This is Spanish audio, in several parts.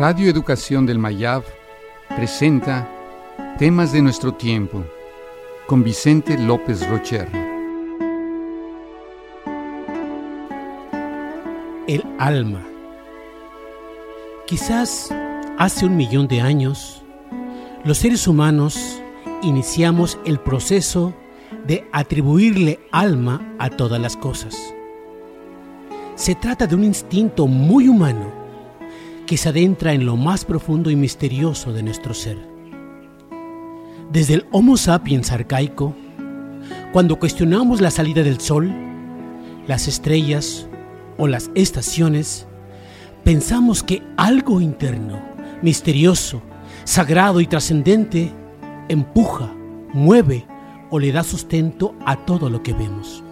Radio Educación del Mayab presenta Temas de nuestro tiempo con Vicente López Rocher. El alma. Quizás hace un millón de años, los seres humanos iniciamos el proceso de atribuirle alma a todas las cosas. Se trata de un instinto muy humano que se adentra en lo más profundo y misterioso de nuestro ser. Desde el Homo sapiens arcaico, cuando cuestionamos la salida del sol, las estrellas o las estaciones, pensamos que algo interno, misterioso, sagrado y trascendente empuja, mueve o le da sustento a todo lo que vemos.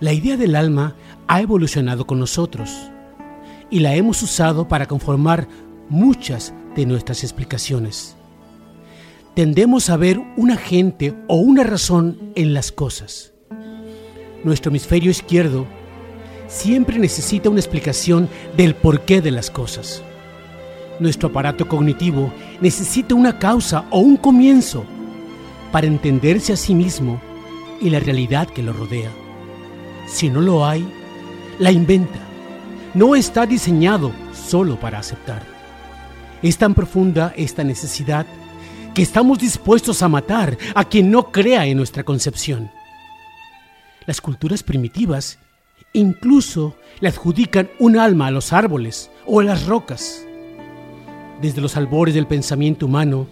La idea del alma ha evolucionado con nosotros y la hemos usado para conformar muchas de nuestras explicaciones. Tendemos a ver un agente o una razón en las cosas. Nuestro hemisferio izquierdo siempre necesita una explicación del porqué de las cosas. Nuestro aparato cognitivo necesita una causa o un comienzo para entenderse a sí mismo y la realidad que lo rodea. Si no lo hay, la inventa no está diseñado solo para aceptar. Es tan profunda esta necesidad que estamos dispuestos a matar a quien no crea en nuestra concepción. Las culturas primitivas incluso le adjudican un alma a los árboles o a las rocas. Desde los albores del pensamiento humano,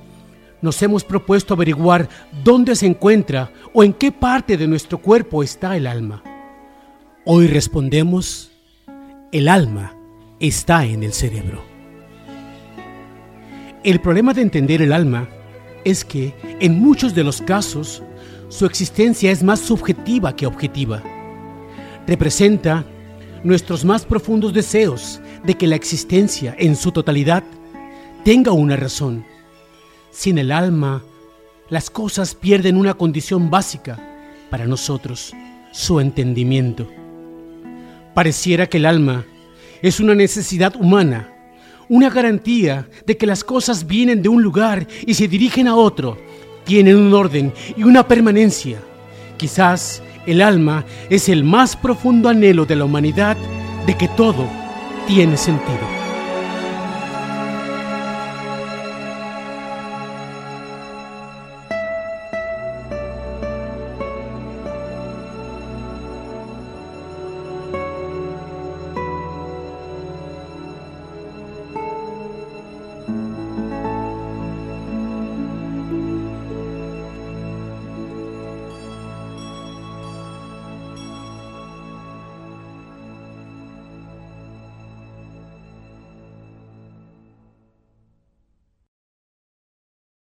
nos hemos propuesto averiguar dónde se encuentra o en qué parte de nuestro cuerpo está el alma. Hoy respondemos el alma está en el cerebro. El problema de entender el alma es que en muchos de los casos su existencia es más subjetiva que objetiva. Representa nuestros más profundos deseos de que la existencia en su totalidad tenga una razón. Sin el alma, las cosas pierden una condición básica para nosotros, su entendimiento. Pareciera que el alma es una necesidad humana, una garantía de que las cosas vienen de un lugar y se dirigen a otro, tienen un orden y una permanencia. Quizás el alma es el más profundo anhelo de la humanidad de que todo tiene sentido.